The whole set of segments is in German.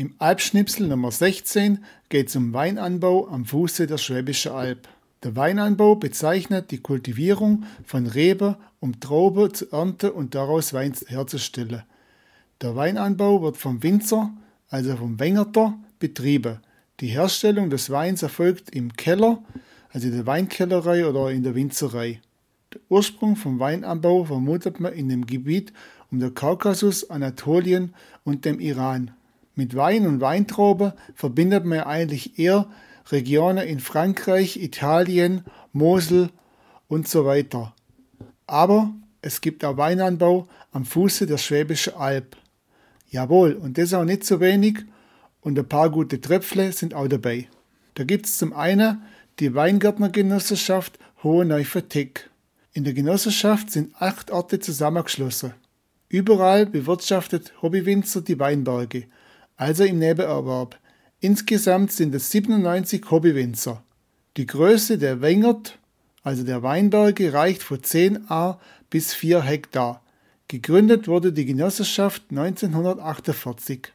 Im Alpschnipsel Nummer 16 geht es um Weinanbau am Fuße der Schwäbischen Alb. Der Weinanbau bezeichnet die Kultivierung von Rebe, um Traube zu ernten und daraus Wein herzustellen. Der Weinanbau wird vom Winzer, also vom Wengerter, betrieben. Die Herstellung des Weins erfolgt im Keller, also in der Weinkellerei oder in der Winzerei. Der Ursprung vom Weinanbau vermutet man in dem Gebiet um den Kaukasus, Anatolien und dem Iran. Mit Wein und Weintraube verbindet man eigentlich eher Regionen in Frankreich, Italien, Mosel und so weiter. Aber es gibt auch Weinanbau am Fuße der Schwäbischen Alb. Jawohl, und das auch nicht so wenig und ein paar gute Tröpfle sind auch dabei. Da gibt es zum einen die Weingärtnergenossenschaft Hohe Neufertick. In der Genossenschaft sind acht Orte zusammengeschlossen. Überall bewirtschaftet Hobbywinzer die Weinberge – also im Nebenerwerb. Insgesamt sind es 97 Hobbywinzer. Die Größe der Wengert, also der Weinberge, reicht von 10 A bis 4 Hektar. Gegründet wurde die Genossenschaft 1948.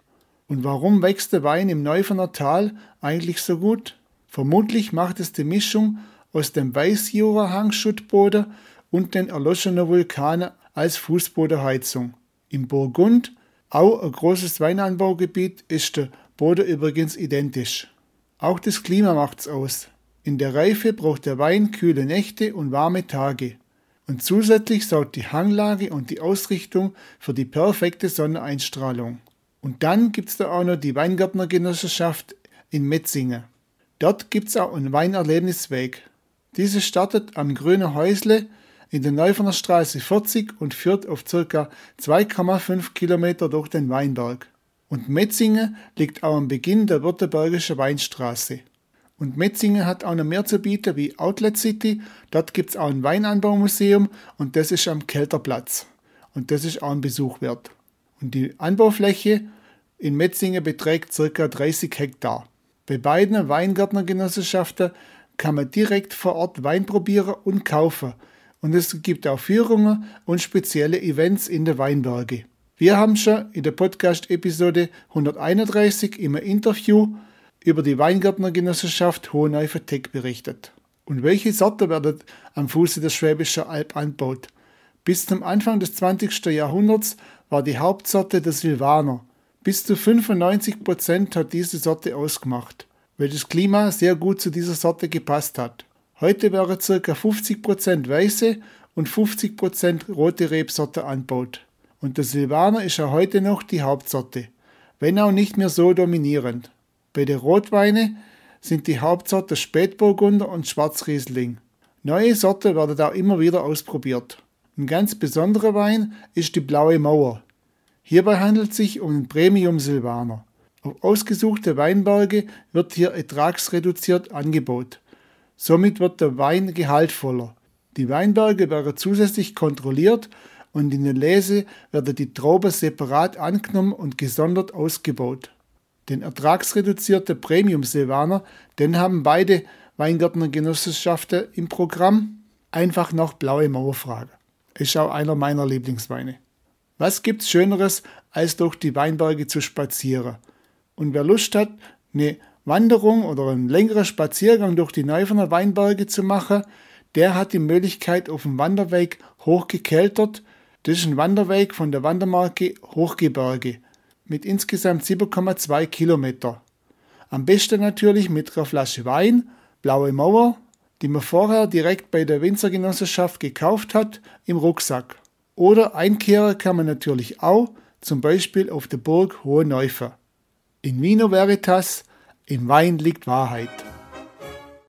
Und warum wächst der Wein im Neuferner Tal eigentlich so gut? Vermutlich macht es die Mischung aus dem Weißjura-Hangschuttboden und den erloschenen Vulkanen als Fußbodenheizung. Im Burgund auch ein großes Weinanbaugebiet ist der Boden übrigens identisch. Auch das Klima macht's aus. In der Reife braucht der Wein kühle Nächte und warme Tage. Und zusätzlich sorgt die Hanglage und die Ausrichtung für die perfekte Sonneneinstrahlung. Und dann gibt's da auch noch die Weingärtnergenossenschaft in Metzingen. Dort gibt's auch einen Weinerlebnisweg. Diese startet am Grünen Häusle in der Neuferner Straße 40 und führt auf ca. 2,5 Kilometer durch den Weinberg. Und Metzingen liegt auch am Beginn der Württembergischen Weinstraße. Und Metzingen hat auch noch mehr zu bieten wie Outlet City. Dort gibt es auch ein Weinanbaumuseum und das ist am Kelterplatz. Und das ist auch ein Besuch wert. Und die Anbaufläche in Metzingen beträgt ca. 30 Hektar. Bei beiden Weingärtnergenossenschaften kann man direkt vor Ort Wein probieren und kaufen und es gibt auch Führungen und spezielle Events in der Weinberge. Wir haben schon in der Podcast-Episode 131 im Interview über die Weingärtnergenossenschaft Hoheneifer-Teck berichtet. Und welche Sorte werden am Fuße der Schwäbischen Alb anbaut? Bis zum Anfang des 20. Jahrhunderts war die Hauptsorte der Silvaner. Bis zu 95 Prozent hat diese Sorte ausgemacht, weil das Klima sehr gut zu dieser Sorte gepasst hat. Heute wäre ca. 50% weiße und 50% rote Rebsorte anbaut. Und der Silvaner ist ja heute noch die Hauptsorte, wenn auch nicht mehr so dominierend. Bei den Rotweine sind die Hauptsorte Spätburgunder und Schwarzriesling. Neue Sorte werden auch immer wieder ausprobiert. Ein ganz besonderer Wein ist die Blaue Mauer. Hierbei handelt es sich um einen Premium Silvaner. Auf ausgesuchte Weinberge wird hier ertragsreduziert angeboten. Somit wird der Wein gehaltvoller. Die Weinberge werden zusätzlich kontrolliert und in der Lese werden die Trauben separat angenommen und gesondert ausgebaut. Den ertragsreduzierten Premium Silvaner, den haben beide Weingärtnergenossenschaften im Programm. Einfach noch blaue Mauerfrage. Ist auch einer meiner Lieblingsweine. Was gibt's Schöneres, als durch die Weinberge zu spazieren? Und wer Lust hat, eine Wanderung oder einen längeren Spaziergang durch die Neuferner Weinberge zu machen, der hat die Möglichkeit auf dem Wanderweg Hochgekeltert. Das ist ein Wanderweg von der Wandermarke Hochgebirge mit insgesamt 7,2 Kilometer. Am besten natürlich mit einer Flasche Wein, blaue Mauer, die man vorher direkt bei der Winzergenossenschaft gekauft hat, im Rucksack. Oder einkehren kann man natürlich auch, zum Beispiel auf der Burg Hohe Neufe. In Vino Veritas im Wein liegt Wahrheit.